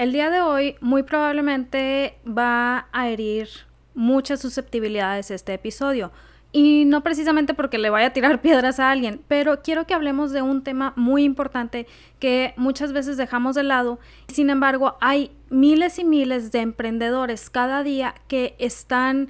El día de hoy muy probablemente va a herir muchas susceptibilidades este episodio. Y no precisamente porque le vaya a tirar piedras a alguien, pero quiero que hablemos de un tema muy importante que muchas veces dejamos de lado. Sin embargo, hay miles y miles de emprendedores cada día que están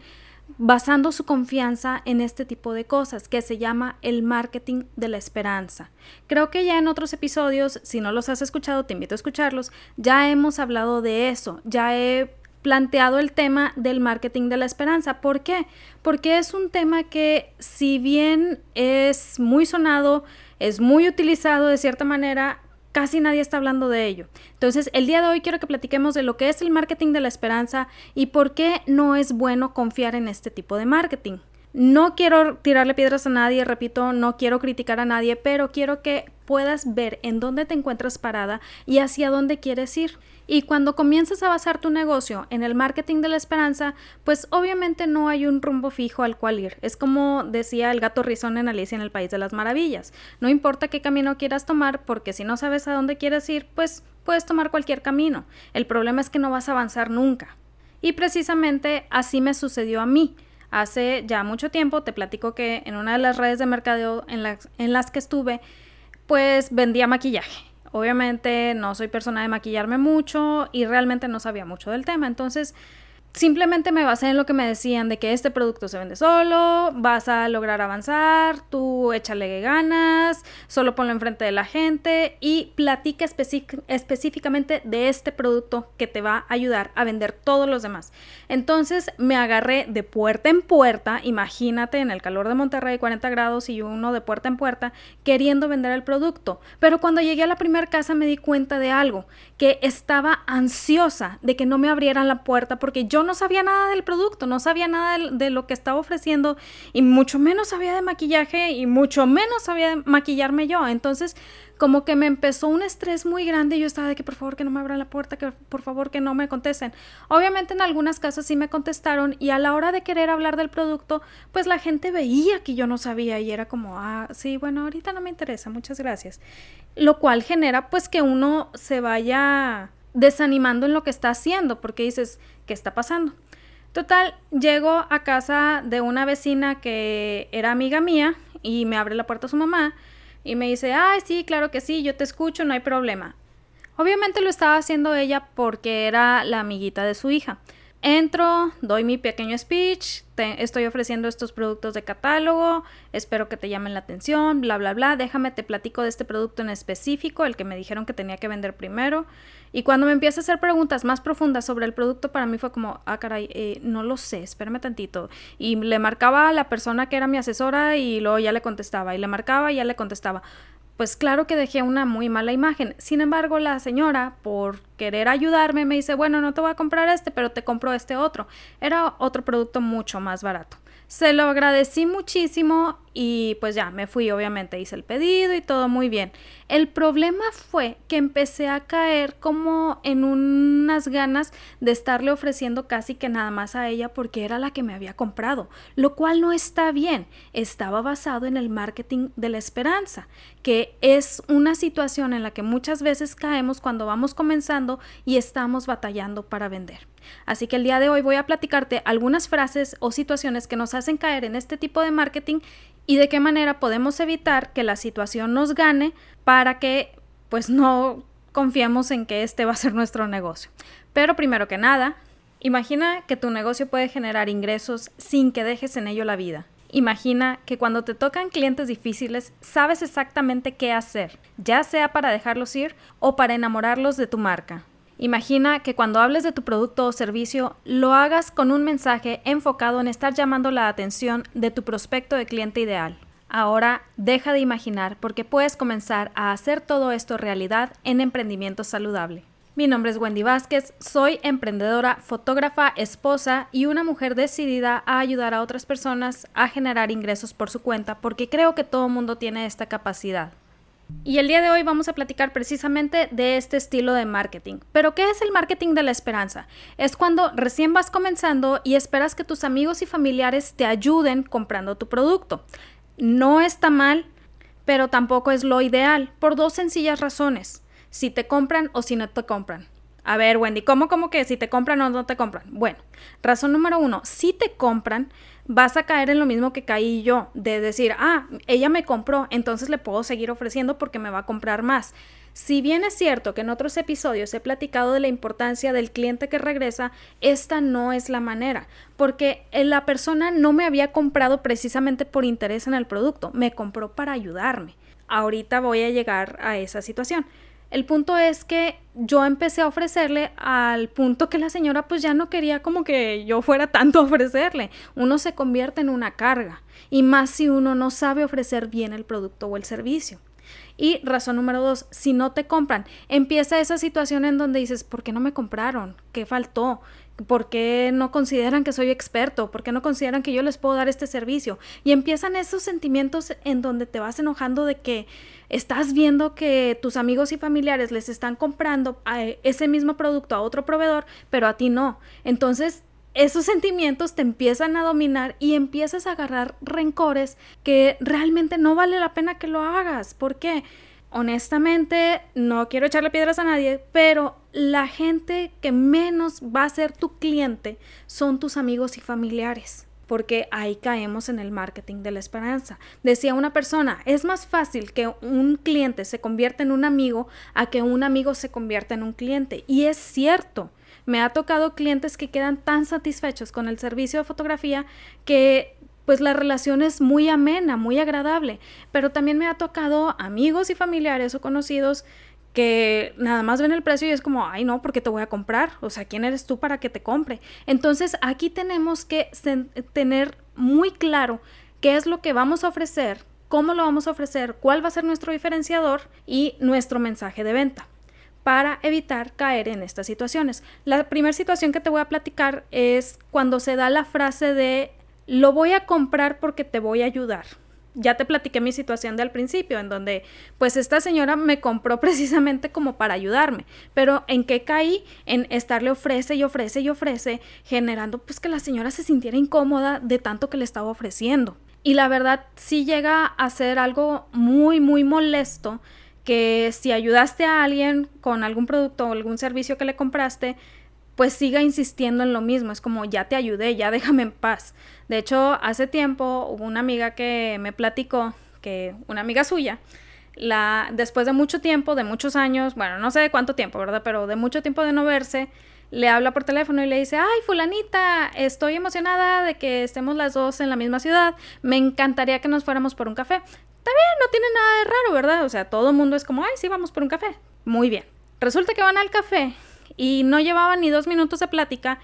basando su confianza en este tipo de cosas que se llama el marketing de la esperanza. Creo que ya en otros episodios, si no los has escuchado, te invito a escucharlos, ya hemos hablado de eso, ya he planteado el tema del marketing de la esperanza. ¿Por qué? Porque es un tema que si bien es muy sonado, es muy utilizado de cierta manera, casi nadie está hablando de ello. Entonces, el día de hoy quiero que platiquemos de lo que es el marketing de la esperanza y por qué no es bueno confiar en este tipo de marketing. No quiero tirarle piedras a nadie, repito, no quiero criticar a nadie, pero quiero que puedas ver en dónde te encuentras parada y hacia dónde quieres ir. Y cuando comienzas a basar tu negocio en el marketing de la esperanza, pues obviamente no hay un rumbo fijo al cual ir. Es como decía el gato rizón en Alicia en el País de las Maravillas. No importa qué camino quieras tomar, porque si no sabes a dónde quieres ir, pues puedes tomar cualquier camino. El problema es que no vas a avanzar nunca. Y precisamente así me sucedió a mí. Hace ya mucho tiempo te platico que en una de las redes de mercadeo en, en las que estuve, pues vendía maquillaje Obviamente no soy persona de maquillarme mucho y realmente no sabía mucho del tema. Entonces, simplemente me basé en lo que me decían de que este producto se vende solo, vas a lograr avanzar, tú échale ganas, solo ponlo enfrente de la gente y platica específicamente de este producto que te va a ayudar a vender todos los demás. Entonces me agarré de puerta en puerta, imagínate en el calor de Monterrey 40 grados y uno de puerta en puerta queriendo vender el producto. Pero cuando llegué a la primera casa me di cuenta de algo, que estaba ansiosa de que no me abrieran la puerta porque yo no sabía nada del producto, no sabía nada de, lo que estaba ofreciendo y mucho menos sabía de maquillaje y mucho menos sabía de maquillarme yo. Entonces, como que me empezó un estrés muy grande y yo estaba de que por favor que no me abran la puerta, que por favor que no me contesten. Obviamente en algunas casas sí me contestaron y a la hora de querer hablar del producto, pues la gente veía que yo no sabía y era como, ah, sí, bueno, ahorita no me interesa, muchas gracias. Lo cual genera pues que uno se vaya desanimando en lo que está haciendo porque dices, ¿qué está pasando? Total, llego a casa de una vecina que era amiga mía y me abre la puerta su mamá y me dice, ay, sí, claro que sí, yo te escucho, no hay problema. Obviamente lo estaba haciendo ella porque era la amiguita de su hija. Entro, doy mi pequeño speech, te estoy ofreciendo estos productos de catálogo, espero que te llamen la atención, bla, bla, bla, déjame te platico de este producto en específico, el que me dijeron que tenía que vender primero. Y cuando me empieza a hacer preguntas más profundas sobre el producto, para mí fue como, ah, caray, eh, no lo sé, espérame tantito. Y le marcaba a la persona que era mi asesora y luego ya le contestaba, y le marcaba y ya le contestaba pues claro que dejé una muy mala imagen. Sin embargo, la señora, por querer ayudarme, me dice, bueno, no te voy a comprar este, pero te compro este otro. Era otro producto mucho más barato. Se lo agradecí muchísimo y pues ya me fui, obviamente hice el pedido y todo muy bien. El problema fue que empecé a caer como en unas ganas de estarle ofreciendo casi que nada más a ella porque era la que me había comprado, lo cual no está bien. Estaba basado en el marketing de la esperanza, que es una situación en la que muchas veces caemos cuando vamos comenzando y estamos batallando para vender. Así que el día de hoy voy a platicarte algunas frases o situaciones que nos hacen caer en este tipo de marketing y de qué manera podemos evitar que la situación nos gane para que pues no confiemos en que este va a ser nuestro negocio. Pero primero que nada, imagina que tu negocio puede generar ingresos sin que dejes en ello la vida. Imagina que cuando te tocan clientes difíciles sabes exactamente qué hacer, ya sea para dejarlos ir o para enamorarlos de tu marca. Imagina que cuando hables de tu producto o servicio lo hagas con un mensaje enfocado en estar llamando la atención de tu prospecto de cliente ideal. Ahora deja de imaginar porque puedes comenzar a hacer todo esto realidad en emprendimiento saludable. Mi nombre es Wendy Vázquez, soy emprendedora, fotógrafa, esposa y una mujer decidida a ayudar a otras personas a generar ingresos por su cuenta porque creo que todo mundo tiene esta capacidad. Y el día de hoy vamos a platicar precisamente de este estilo de marketing. Pero ¿qué es el marketing de la esperanza? Es cuando recién vas comenzando y esperas que tus amigos y familiares te ayuden comprando tu producto. No está mal, pero tampoco es lo ideal, por dos sencillas razones, si te compran o si no te compran. A ver, Wendy, ¿cómo, cómo que si te compran o no te compran? Bueno, razón número uno, si te compran, vas a caer en lo mismo que caí yo, de decir, ah, ella me compró, entonces le puedo seguir ofreciendo porque me va a comprar más. Si bien es cierto que en otros episodios he platicado de la importancia del cliente que regresa, esta no es la manera, porque la persona no me había comprado precisamente por interés en el producto, me compró para ayudarme. Ahorita voy a llegar a esa situación. El punto es que yo empecé a ofrecerle al punto que la señora pues ya no quería como que yo fuera tanto a ofrecerle. Uno se convierte en una carga y más si uno no sabe ofrecer bien el producto o el servicio. Y razón número dos, si no te compran, empieza esa situación en donde dices, ¿por qué no me compraron? ¿Qué faltó? ¿Por qué no consideran que soy experto? ¿Por qué no consideran que yo les puedo dar este servicio? Y empiezan esos sentimientos en donde te vas enojando de que estás viendo que tus amigos y familiares les están comprando ese mismo producto a otro proveedor, pero a ti no. Entonces esos sentimientos te empiezan a dominar y empiezas a agarrar rencores que realmente no vale la pena que lo hagas. ¿Por qué? Honestamente, no quiero echarle piedras a nadie, pero la gente que menos va a ser tu cliente son tus amigos y familiares porque ahí caemos en el marketing de la esperanza. Decía una persona, es más fácil que un cliente se convierta en un amigo a que un amigo se convierta en un cliente. Y es cierto, me ha tocado clientes que quedan tan satisfechos con el servicio de fotografía que pues la relación es muy amena, muy agradable, pero también me ha tocado amigos y familiares o conocidos que nada más ven el precio y es como, ay no, porque te voy a comprar, o sea, ¿quién eres tú para que te compre? Entonces aquí tenemos que tener muy claro qué es lo que vamos a ofrecer, cómo lo vamos a ofrecer, cuál va a ser nuestro diferenciador y nuestro mensaje de venta para evitar caer en estas situaciones. La primera situación que te voy a platicar es cuando se da la frase de lo voy a comprar porque te voy a ayudar ya te platiqué mi situación de al principio, en donde pues esta señora me compró precisamente como para ayudarme, pero en qué caí en estarle ofrece y ofrece y ofrece, generando pues que la señora se sintiera incómoda de tanto que le estaba ofreciendo. Y la verdad sí llega a ser algo muy, muy molesto que si ayudaste a alguien con algún producto o algún servicio que le compraste, pues siga insistiendo en lo mismo. Es como, ya te ayudé, ya déjame en paz. De hecho, hace tiempo hubo una amiga que me platicó, que una amiga suya, la, después de mucho tiempo, de muchos años, bueno, no sé de cuánto tiempo, ¿verdad? Pero de mucho tiempo de no verse, le habla por teléfono y le dice, ay, fulanita, estoy emocionada de que estemos las dos en la misma ciudad, me encantaría que nos fuéramos por un café. Está bien, no tiene nada de raro, ¿verdad? O sea, todo el mundo es como, ay, sí, vamos por un café. Muy bien. Resulta que van al café y no llevaban ni dos minutos de plática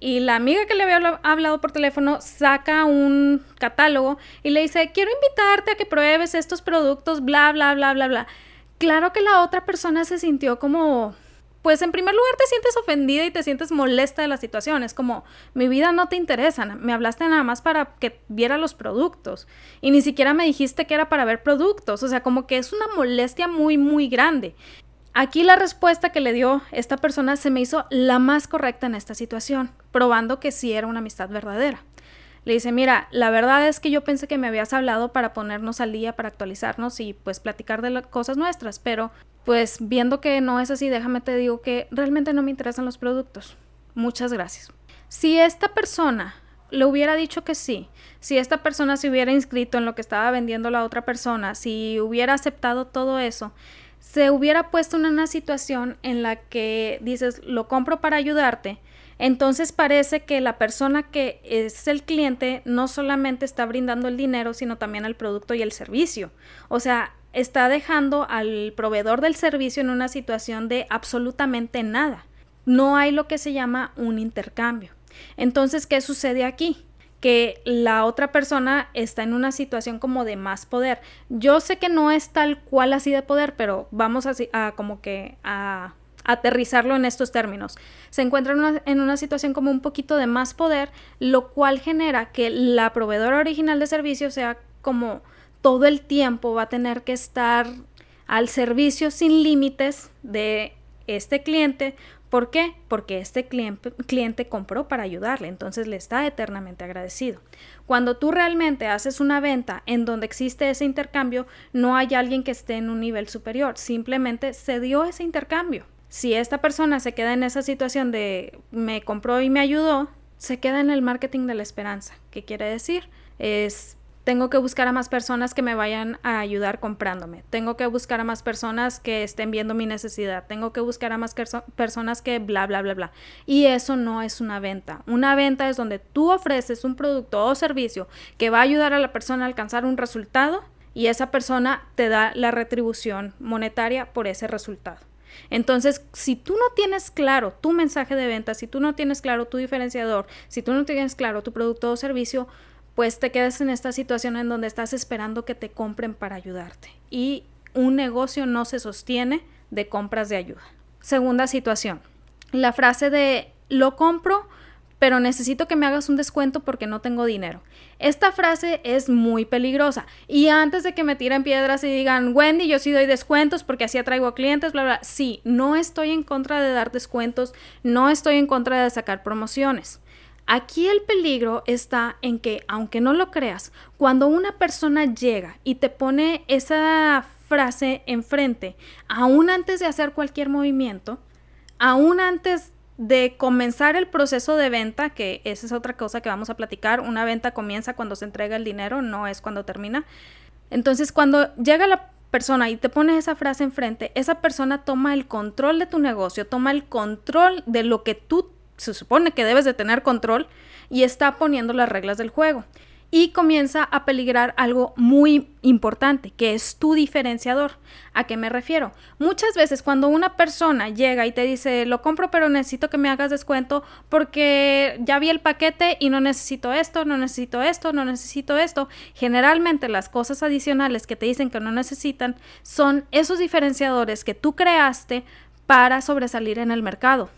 y la amiga que le había hablado por teléfono saca un catálogo y le dice, quiero invitarte a que pruebes estos productos, bla, bla, bla, bla, bla. Claro que la otra persona se sintió como, pues en primer lugar te sientes ofendida y te sientes molesta de la situación. Es como, mi vida no te interesa, me hablaste nada más para que viera los productos y ni siquiera me dijiste que era para ver productos. O sea, como que es una molestia muy, muy grande. Aquí la respuesta que le dio esta persona se me hizo la más correcta en esta situación, probando que sí era una amistad verdadera. Le dice, mira, la verdad es que yo pensé que me habías hablado para ponernos al día, para actualizarnos y pues platicar de las cosas nuestras, pero pues viendo que no es así, déjame te digo que realmente no me interesan los productos. Muchas gracias. Si esta persona le hubiera dicho que sí, si esta persona se hubiera inscrito en lo que estaba vendiendo la otra persona, si hubiera aceptado todo eso, se hubiera puesto en una situación en la que dices, lo compro para ayudarte, entonces parece que la persona que es el cliente no solamente está brindando el dinero, sino también el producto y el servicio. O sea, está dejando al proveedor del servicio en una situación de absolutamente nada. No hay lo que se llama un intercambio. Entonces, ¿qué sucede aquí? Que la otra persona está en una situación como de más poder. Yo sé que no es tal cual así de poder, pero vamos así a como que a aterrizarlo en estos términos. Se encuentra en una, situación como un poquito de más poder, lo cual genera que la proveedora original de servicio sea como todo el tiempo va a tener que estar al servicio sin límites de este cliente ¿Por qué? Porque este cliente, compró para ayudarle, entonces le está eternamente agradecido. Cuando tú realmente haces una venta en donde existe ese intercambio, no hay alguien que esté en un nivel superior, simplemente se dio ese intercambio. Si esta persona se queda en esa situación de me compró y me ayudó, se queda en el marketing de la esperanza. ¿Qué quiere decir? Es tengo que buscar a más personas que me vayan a ayudar comprándome. Tengo que buscar a más personas que estén viendo mi necesidad. Tengo que buscar a más personas que bla, bla, bla, bla. Y eso no es una venta. Una venta es donde tú ofreces un producto o servicio que va a ayudar a la persona a alcanzar un resultado y esa persona te da la retribución monetaria por ese resultado. Entonces, si tú no tienes claro tu mensaje de venta, si tú no tienes claro tu diferenciador, si tú no tienes claro tu producto o servicio, pues te quedas en esta situación en donde estás esperando que te compren para ayudarte. Y un negocio no se sostiene de compras de ayuda. Segunda situación, la frase de lo compro, pero necesito que me hagas un descuento porque no tengo dinero. Esta frase es muy peligrosa. Y antes de que me tiren piedras y digan, Wendy, yo sí doy descuentos porque así atraigo clientes, bla, bla, sí, no estoy en contra de dar descuentos, no estoy en contra de sacar promociones. Aquí el peligro está en que, aunque no lo creas, cuando una persona llega y te pone esa frase enfrente, aún antes de hacer cualquier movimiento, aún antes de comenzar el proceso de venta, que esa es otra cosa que vamos a platicar, una venta comienza cuando se entrega el dinero, no es cuando termina. Entonces, cuando llega la persona y te pone esa frase enfrente, esa persona toma el control de tu negocio, toma el control de lo que tú se supone que debes de tener control y está poniendo las reglas del juego. Y comienza a peligrar algo muy importante, que es tu diferenciador. ¿A qué me refiero? Muchas veces cuando una persona llega y te dice, lo compro pero necesito que me hagas descuento porque ya vi el paquete y no necesito esto, no necesito esto, no necesito esto, generalmente las cosas adicionales que te dicen que no necesitan son esos diferenciadores que tú creaste para sobresalir en el mercado.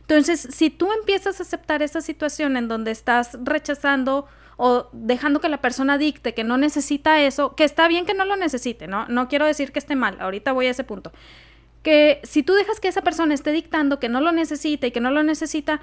Entonces, si tú empiezas a aceptar esa situación en donde estás rechazando o dejando que la persona dicte que no necesita eso, que está bien que no lo necesite, ¿no? No quiero decir que esté mal, ahorita voy a ese punto. Que si tú dejas que esa persona esté dictando que no lo necesita y que no lo necesita,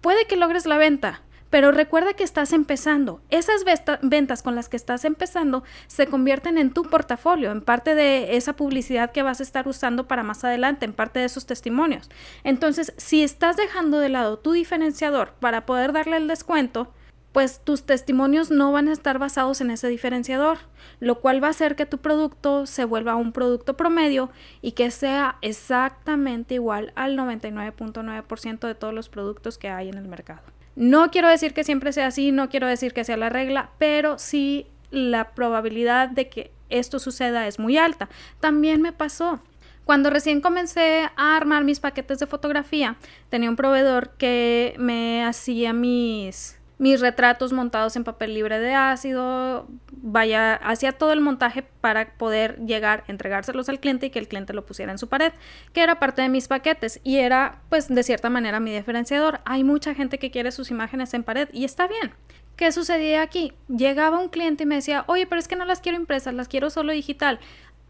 puede que logres la venta, pero recuerda que estás empezando. Esas ventas con las que estás empezando se convierten en tu portafolio, en parte de esa publicidad que vas a estar usando para más adelante, en parte de esos testimonios. Entonces, si estás dejando de lado tu diferenciador para poder darle el descuento, pues tus testimonios no van a estar basados en ese diferenciador, lo cual va a hacer que tu producto se vuelva un producto promedio y que sea exactamente igual al 99.9% de todos los productos que hay en el mercado. No quiero decir que siempre sea así, no quiero decir que sea la regla, pero sí la probabilidad de que esto suceda es muy alta. También me pasó. Cuando recién comencé a armar mis paquetes de fotografía, tenía un proveedor que me hacía mis mis retratos montados en papel libre de ácido, vaya, hacía todo el montaje para poder llegar, entregárselos al cliente y que el cliente lo pusiera en su pared, que era parte de mis paquetes y era pues de cierta manera mi diferenciador. Hay mucha gente que quiere sus imágenes en pared y está bien. ¿Qué sucedía aquí? Llegaba un cliente y me decía, oye, pero es que no las quiero impresas, las quiero solo digital.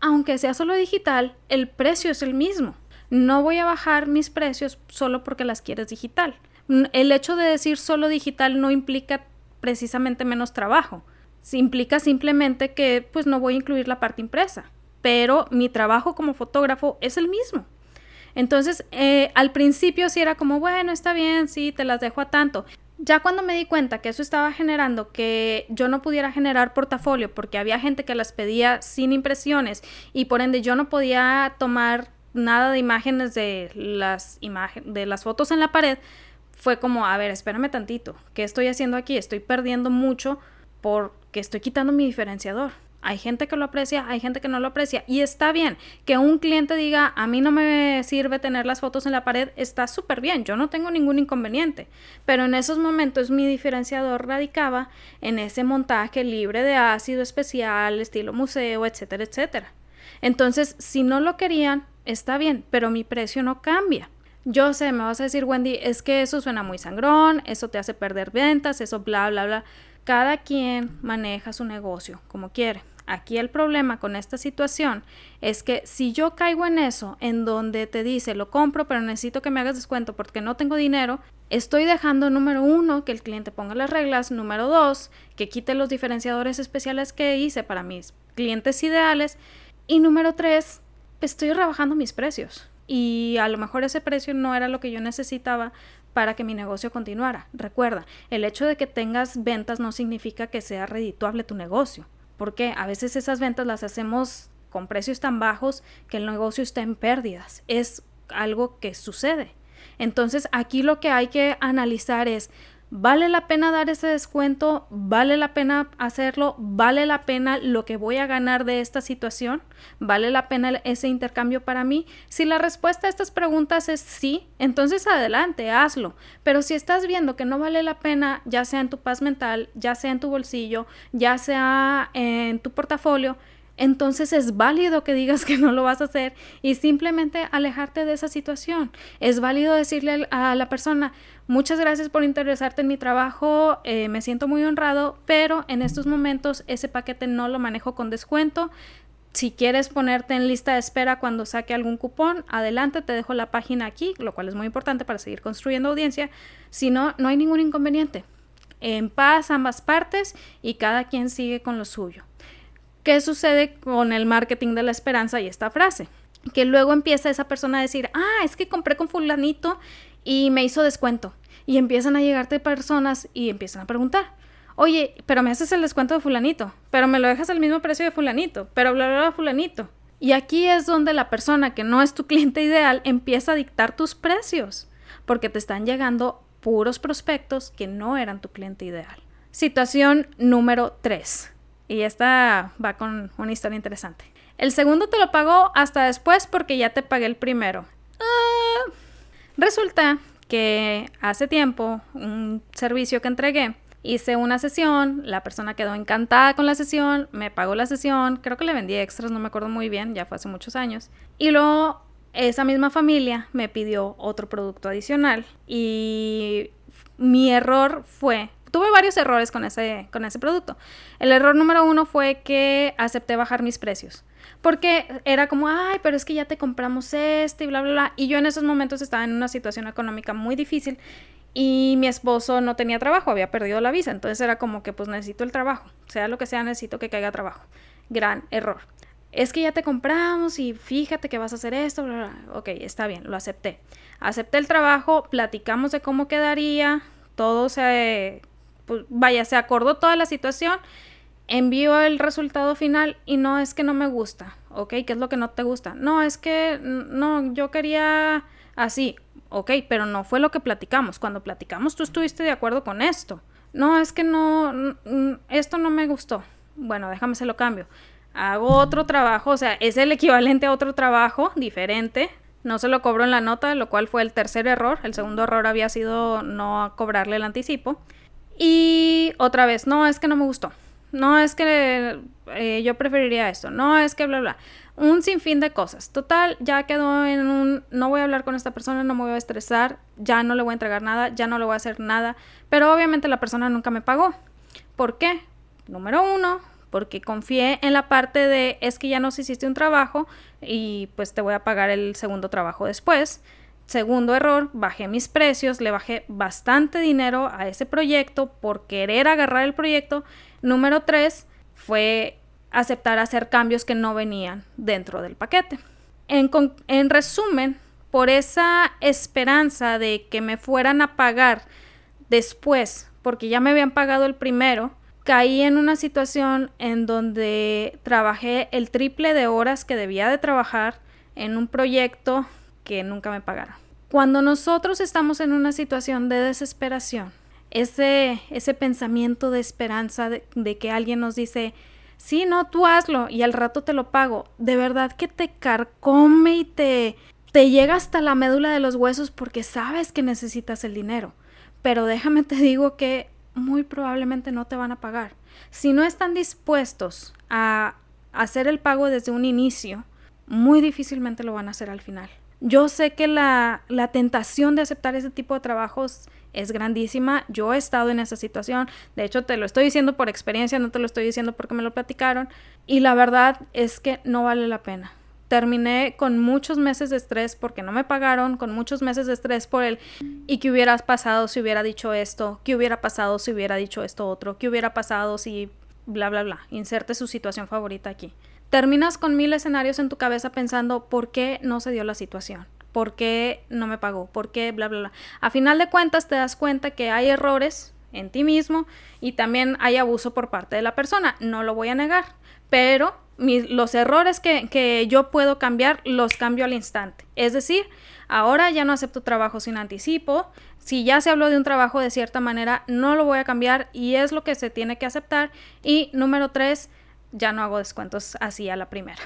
Aunque sea solo digital, el precio es el mismo. No voy a bajar mis precios solo porque las quieres digital el hecho de decir solo digital no implica precisamente menos trabajo. Implica simplemente que pues no voy a incluir la parte impresa, pero mi trabajo como fotógrafo es el mismo. Entonces, eh, al principio sí era como, bueno, está bien, sí, te las dejo a tanto. Ya cuando me di cuenta que eso estaba generando que yo no pudiera generar portafolio porque había gente que las pedía sin impresiones y por ende yo no podía tomar nada de imágenes de las, de las fotos en la pared, fue como, a ver, espérame tantito, ¿qué estoy haciendo aquí? Estoy perdiendo mucho porque estoy quitando mi diferenciador. Hay gente que lo aprecia, hay gente que no lo aprecia. Y está bien que un cliente diga, a mí no me sirve tener las fotos en la pared, está súper bien, yo no tengo ningún inconveniente. Pero en esos momentos mi diferenciador radicaba en ese montaje libre de ácido especial, estilo museo, etcétera, etcétera. Entonces, si no lo querían, está bien, pero mi precio no cambia. Yo sé, me vas a decir, Wendy, es que eso suena muy sangrón, eso te hace perder ventas, eso bla, bla, bla. Cada quien maneja su negocio como quiere. Aquí el problema con esta situación es que si yo caigo en eso, en donde te dice lo compro, pero necesito que me hagas descuento porque no tengo dinero, estoy dejando número uno que el cliente ponga las reglas, número dos que quite los diferenciadores especiales que hice para mis clientes ideales y número tres estoy rebajando mis precios. Y a lo mejor ese precio no era lo que yo necesitaba para que mi negocio continuara. Recuerda, el hecho de que tengas ventas no significa que sea redituable tu negocio, porque a veces esas ventas las hacemos con precios tan bajos que el negocio está en pérdidas. Es algo que sucede. Entonces aquí lo que hay que analizar es, ¿Vale la pena dar ese descuento? ¿Vale la pena hacerlo? ¿Vale la pena lo que voy a ganar de esta situación? ¿Vale la pena ese intercambio para mí? Si la respuesta a estas preguntas es sí, entonces adelante, hazlo. Pero si estás viendo que no vale la pena, ya sea en tu paz mental, ya sea en tu bolsillo, ya sea en tu portafolio, entonces es válido que digas que no lo vas a hacer y simplemente alejarte de esa situación. Es válido decirle a la persona, muchas gracias por interesarte en mi trabajo, eh, me siento muy honrado, pero en estos momentos ese paquete no lo manejo con descuento. Si quieres ponerte en lista de espera cuando saque algún cupón, adelante, te dejo la página aquí, lo cual es muy importante para seguir construyendo audiencia. Si no, no hay ningún inconveniente. En paz ambas partes y cada quien sigue con lo suyo. ¿Qué sucede con el marketing de la esperanza y esta frase? Que luego empieza esa persona a decir, ah, es que compré con fulanito y me hizo descuento. Y empiezan a llegarte personas y empiezan a preguntar, oye, pero me haces el descuento de fulanito, pero me lo dejas al mismo precio de fulanito, pero bla, bla, bla, fulanito. Y aquí es donde la persona que no es tu cliente ideal empieza a dictar tus precios, porque te están llegando puros prospectos que no eran tu cliente ideal. Situación número 3. Y esta va con una historia interesante. El segundo te lo pagó hasta después porque ya te pagué el primero. Ah, resulta que hace tiempo, un servicio que entregué, hice una sesión, la persona quedó encantada con la sesión, me pagó la sesión, creo que le vendí extras, no me acuerdo muy bien, ya fue hace muchos años. Y luego esa misma familia me pidió otro producto adicional y mi error fue tuve varios errores con ese, con ese producto. El error número uno fue que acepté bajar mis precios. Porque era como, ay, pero es que ya te compramos este y bla, bla, bla. Y yo en esos momentos estaba en una situación económica muy difícil y mi esposo no tenía trabajo, había perdido la visa. Entonces era como que, pues necesito el trabajo. Sea lo que sea, necesito que caiga trabajo. Gran error. Es que ya te compramos y fíjate que vas a hacer esto, bla, bla. Ok, está bien, lo acepté. Acepté el trabajo, platicamos de cómo quedaría, todo se pues vaya, se acordó toda la situación, envió el resultado final y no es que no me gusta, ¿ok? ¿Qué es lo que no te gusta? No, es que no, yo quería así, ok, pero no fue lo que platicamos. Cuando platicamos tú estuviste de acuerdo con esto. No, es que no, esto no me gustó. Bueno, déjame se lo cambio. Hago otro trabajo, o sea, es el equivalente a otro trabajo diferente. No se lo cobró en la nota, lo cual fue el tercer error. El segundo error había sido no cobrarle el anticipo. Y otra vez, no, es que no me gustó. No es que eh, yo preferiría esto. No es que bla, bla. Un sinfín de cosas. Total, ya quedó en un... No voy a hablar con esta persona, no me voy a estresar, ya no le voy a entregar nada, ya no le voy a hacer nada. Pero obviamente la persona nunca me pagó. ¿Por qué? Número uno, porque confié en la parte de es que ya nos hiciste un trabajo y pues te voy a pagar el segundo trabajo después. Segundo error, bajé mis precios, le bajé bastante dinero a ese proyecto por querer agarrar el proyecto. Número tres, fue aceptar hacer cambios que no venían dentro del paquete. En, en resumen, por esa esperanza de que me fueran a pagar después, porque ya me habían pagado el primero, caí en una situación en donde trabajé el triple de horas que debía de trabajar en un proyecto que nunca me pagaron. Cuando nosotros estamos en una situación de desesperación, ese, ese pensamiento de esperanza de, que alguien nos dice, sí, no, tú hazlo y al rato te lo pago, de verdad que te carcome y te, te llega hasta la médula de los huesos porque sabes que necesitas el dinero. Pero déjame te digo que muy probablemente no te van a pagar. Si no están dispuestos a hacer el pago desde un inicio, muy difícilmente lo van a hacer al final. Yo sé que la, la, tentación de aceptar ese tipo de trabajos es grandísima. Yo he estado en esa situación. De hecho, te lo estoy diciendo por experiencia, no te lo estoy diciendo porque me lo platicaron. Y la verdad es que no vale la pena. Terminé con muchos meses de estrés porque no me pagaron, con muchos meses de estrés por el y qué hubiera pasado si hubiera dicho esto, qué hubiera pasado si hubiera dicho esto otro, qué hubiera pasado si bla bla bla. Inserte su situación favorita aquí terminas con mil escenarios en tu cabeza pensando por qué no se dio la situación. ¿Por qué no me pagó? ¿Por qué? Bla, bla, bla. A final de cuentas te das cuenta que hay errores en ti mismo y también hay abuso por parte de la persona. No lo voy a negar, pero los errores que, que yo puedo cambiar los cambio al instante. Es decir, ahora ya no acepto trabajo sin anticipo. Si ya se habló de un trabajo de cierta manera, no lo voy a cambiar y es lo que se tiene que aceptar. Y número tres, ya no hago descuentos así a la primera.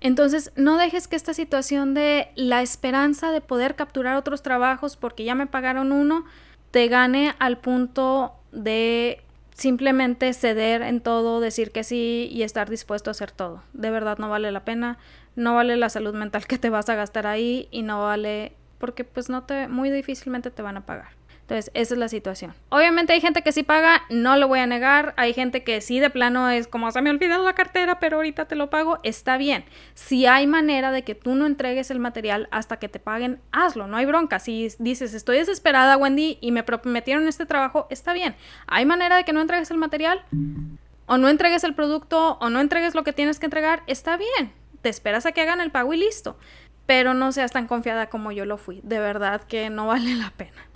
Entonces, no dejes que esta situación de la esperanza de poder capturar otros trabajos porque ya me pagaron uno, te gane al punto de simplemente ceder en todo, decir que sí y estar dispuesto a hacer todo. De verdad no vale la pena, no vale la salud mental que te vas a gastar ahí y no vale porque pues no te muy difícilmente te van a pagar. Entonces, esa es la situación. Obviamente hay gente que sí paga, no lo voy a negar. Hay gente que sí de plano es como se me olvidó la cartera, pero ahorita te lo pago. Está bien. Si hay manera de que tú no entregues el material hasta que te paguen, hazlo. No hay bronca. Si dices, estoy desesperada, Wendy, y me prometieron este trabajo, está bien. Hay manera de que no entregues el material, o no entregues el producto, o no entregues lo que tienes que entregar, está bien. Te esperas a que hagan el pago y listo. Pero no seas tan confiada como yo lo fui. De verdad que no vale la pena.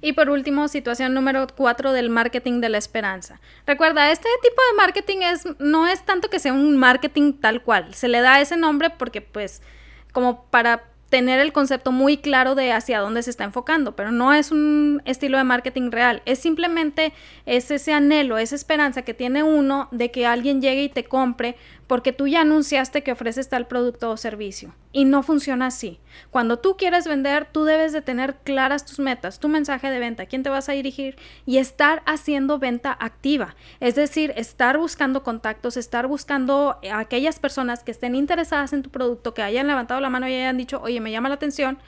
Y por último, situación número cuatro del marketing de la esperanza. Recuerda, este tipo de marketing es, no es tanto que sea un marketing tal cual. Se le da ese nombre porque pues como para tener el concepto muy claro de hacia dónde se está enfocando, pero no es un estilo de marketing real, es simplemente es ese anhelo, esa esperanza que tiene uno de que alguien llegue y te compre porque tú ya anunciaste que ofreces tal producto o servicio. Y no funciona así. Cuando tú quieres vender, tú debes de tener claras tus metas, tu mensaje de venta, quién te vas a dirigir y estar haciendo venta activa. Es decir, estar buscando contactos, estar buscando a aquellas personas que estén interesadas en tu producto, que hayan levantado la mano y hayan dicho, oye, me llama la atención.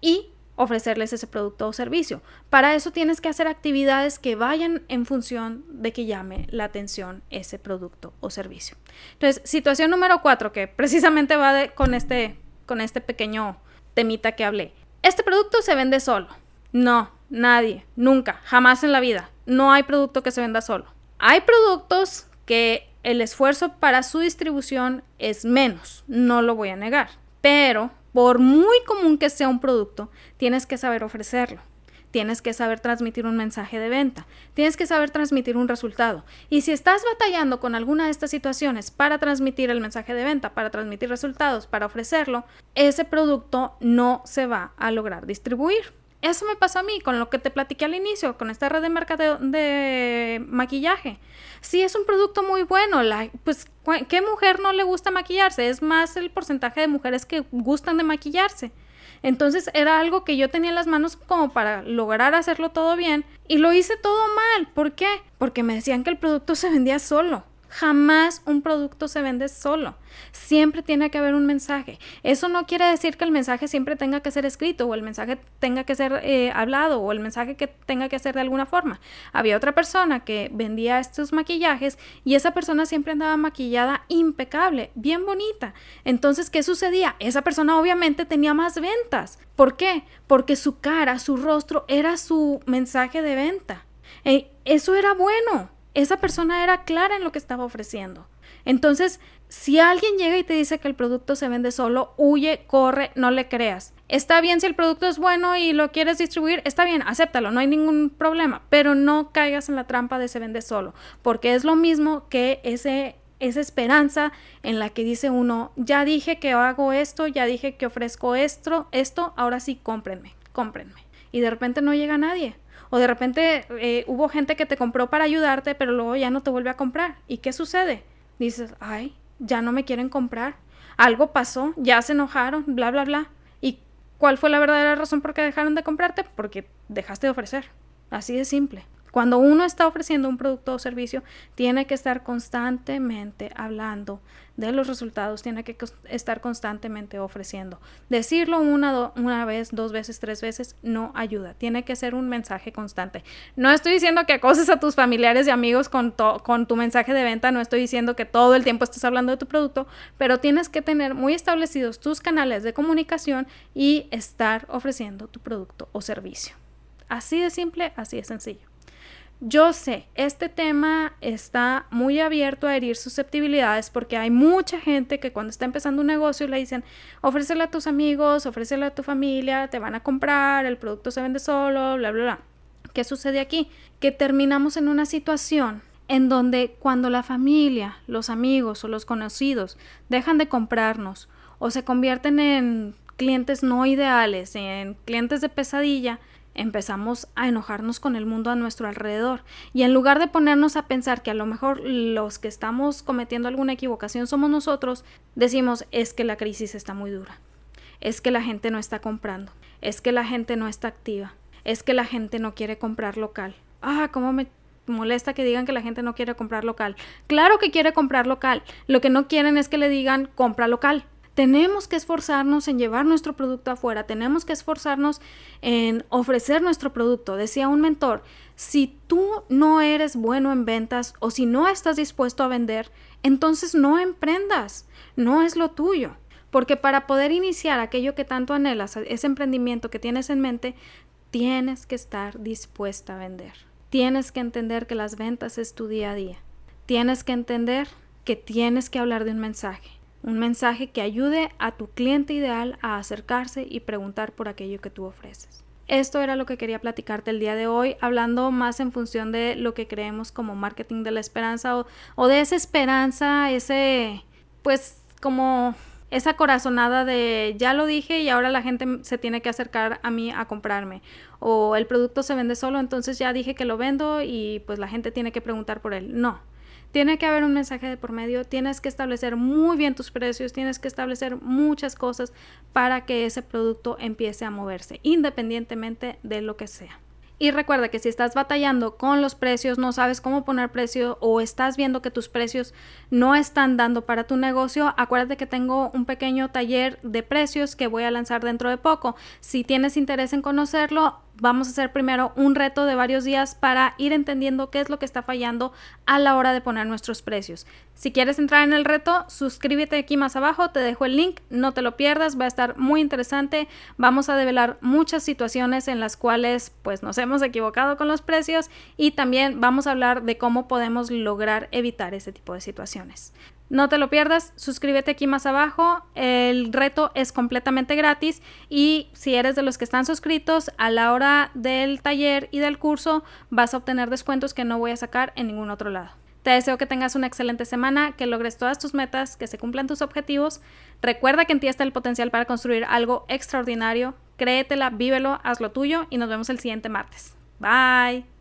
Y ofrecerles ese producto o servicio. Para eso tienes que hacer actividades que vayan en función de que llame la atención ese producto o servicio. Entonces, situación número cuatro, que precisamente va con, este, con este pequeño temita que hablé. Este producto se vende solo. No, nadie, nunca, jamás en la vida. No hay producto que se venda solo. Hay productos que el esfuerzo para su distribución es menos, no lo voy a negar, pero por muy común que sea un producto, tienes que saber ofrecerlo. Tienes que saber transmitir un mensaje de venta. Tienes que saber transmitir un resultado. Y si estás batallando con alguna de estas situaciones para transmitir el mensaje de venta, para transmitir resultados, para ofrecerlo, ese producto no se va a lograr distribuir. Eso me pasó a mí con lo que te platiqué al inicio, con esta red de mercadeo de maquillaje. Sí, es un producto muy bueno. La, pues, ¿qué mujer no le gusta maquillarse? Es más el porcentaje de mujeres que gustan de maquillarse. Entonces era algo que yo tenía en las manos como para lograr hacerlo todo bien y lo hice todo mal. ¿Por qué? Porque me decían que el producto se vendía solo. Jamás un producto se vende solo. Siempre tiene que haber un mensaje. Eso no quiere decir que el mensaje siempre tenga que ser escrito o el mensaje tenga que ser eh, hablado o el mensaje que tenga que ser de alguna forma. Había otra persona que vendía estos maquillajes y esa persona siempre andaba maquillada impecable, bien bonita. Entonces, ¿qué sucedía? Esa persona obviamente tenía más ventas. ¿Por qué? Porque su cara, su rostro era su mensaje de venta. Eh, eso era bueno esa persona era clara en lo que estaba ofreciendo. Entonces, si alguien llega y te dice que el producto se vende solo, huye, corre, no le creas. Está bien si el producto es bueno y lo quieres distribuir, está bien, acéptalo, no hay ningún problema, pero no caigas en la trampa de se vende solo, porque es lo mismo que esa esperanza en la que dice uno, ya dije que hago esto, ya dije que ofrezco esto, esto, ahora sí cómprenme, cómprenme. Y de repente no llega nadie. O de repente eh, hubo gente que te compró para ayudarte, pero luego ya no te vuelve a comprar. ¿Y qué sucede? Dices, ay, ya no me quieren comprar. Algo pasó, ya se enojaron, bla, bla, bla. ¿Y cuál fue la verdadera razón por qué dejaron de comprarte? Porque dejaste de ofrecer. Así de simple. Cuando uno está ofreciendo un producto o servicio, tiene que estar constantemente hablando de los resultados, tiene que estar constantemente ofreciendo. Decirlo una, vez, dos veces, tres veces no ayuda. Tiene que ser un mensaje constante. No estoy diciendo que acoses a tus familiares y amigos con, con tu mensaje de venta, no estoy diciendo que todo el tiempo estés hablando de tu producto, pero tienes que tener muy establecidos tus canales de comunicación y estar ofreciendo tu producto o servicio. Así de simple, así de sencillo. Yo sé, este tema está muy abierto a herir susceptibilidades porque hay mucha gente que cuando está empezando un negocio le dicen, ofrécelo a tus amigos, ofrécelo a tu familia, te van a comprar, el producto se vende solo, bla, bla, bla. ¿Qué sucede aquí? Que terminamos en una situación en donde cuando la familia, los amigos o los conocidos dejan de comprarnos o se convierten en clientes no ideales, en clientes de pesadilla, empezamos a enojarnos con el mundo a nuestro alrededor. Y en lugar de ponernos a pensar que a lo mejor los que estamos cometiendo alguna equivocación somos nosotros, decimos es que la crisis está muy dura, es que la gente no está comprando, es que la gente no está activa, es que la gente no quiere comprar local. Ah, cómo me molesta que digan que la gente no quiere comprar local. Claro que quiere comprar local. Lo que no quieren es que le digan compra local. Tenemos que esforzarnos en llevar nuestro producto afuera, tenemos que esforzarnos en ofrecer nuestro producto. Decía un mentor, si tú no eres bueno en ventas o si no estás dispuesto a vender, entonces no emprendas, no es lo tuyo. Porque para poder iniciar aquello que tanto anhelas, ese emprendimiento que tienes en mente, tienes que estar dispuesta a vender. Tienes que entender que las ventas es tu día a día. Tienes que entender que tienes que hablar de un mensaje un mensaje que ayude a tu cliente ideal a acercarse y preguntar por aquello que tú ofreces. Esto era lo que quería platicarte el día de hoy, hablando más en función de lo que creemos como marketing de la esperanza o, de esa esperanza, ese, pues como esa corazonada de ya lo dije y ahora la gente se tiene que acercar a mí a comprarme o el producto se vende solo, entonces ya dije que lo vendo y pues la gente tiene que preguntar por él. No, tiene que haber un mensaje de por medio, tienes que establecer muy bien tus precios, tienes que establecer muchas cosas para que ese producto empiece a moverse, independientemente de lo que sea. Y recuerda que si estás batallando con los precios, no sabes cómo poner precio o estás viendo que tus precios no están dando para tu negocio, acuérdate que tengo un pequeño taller de precios que voy a lanzar dentro de poco. Si tienes interés en conocerlo, vamos a hacer primero un reto de varios días para ir entendiendo qué es lo que está fallando a la hora de poner nuestros precios. Si quieres entrar en el reto, suscríbete aquí más abajo, te dejo el link, no te lo pierdas, va a estar muy interesante. Vamos a develar muchas situaciones en las cuales pues nos hemos equivocado con los precios y también vamos a hablar de cómo podemos lograr evitar ese tipo de situaciones. No te lo pierdas, suscríbete aquí más abajo. El reto es completamente gratis y si eres de los que están suscritos a la hora del taller y del curso vas a obtener descuentos que no voy a sacar en ningún otro lado. Te deseo que tengas una excelente semana, que logres todas tus metas, que se cumplan tus objetivos. Recuerda que en ti está el potencial para construir algo extraordinario. Créetela, vívelo, haz lo tuyo y nos vemos el siguiente martes. Bye.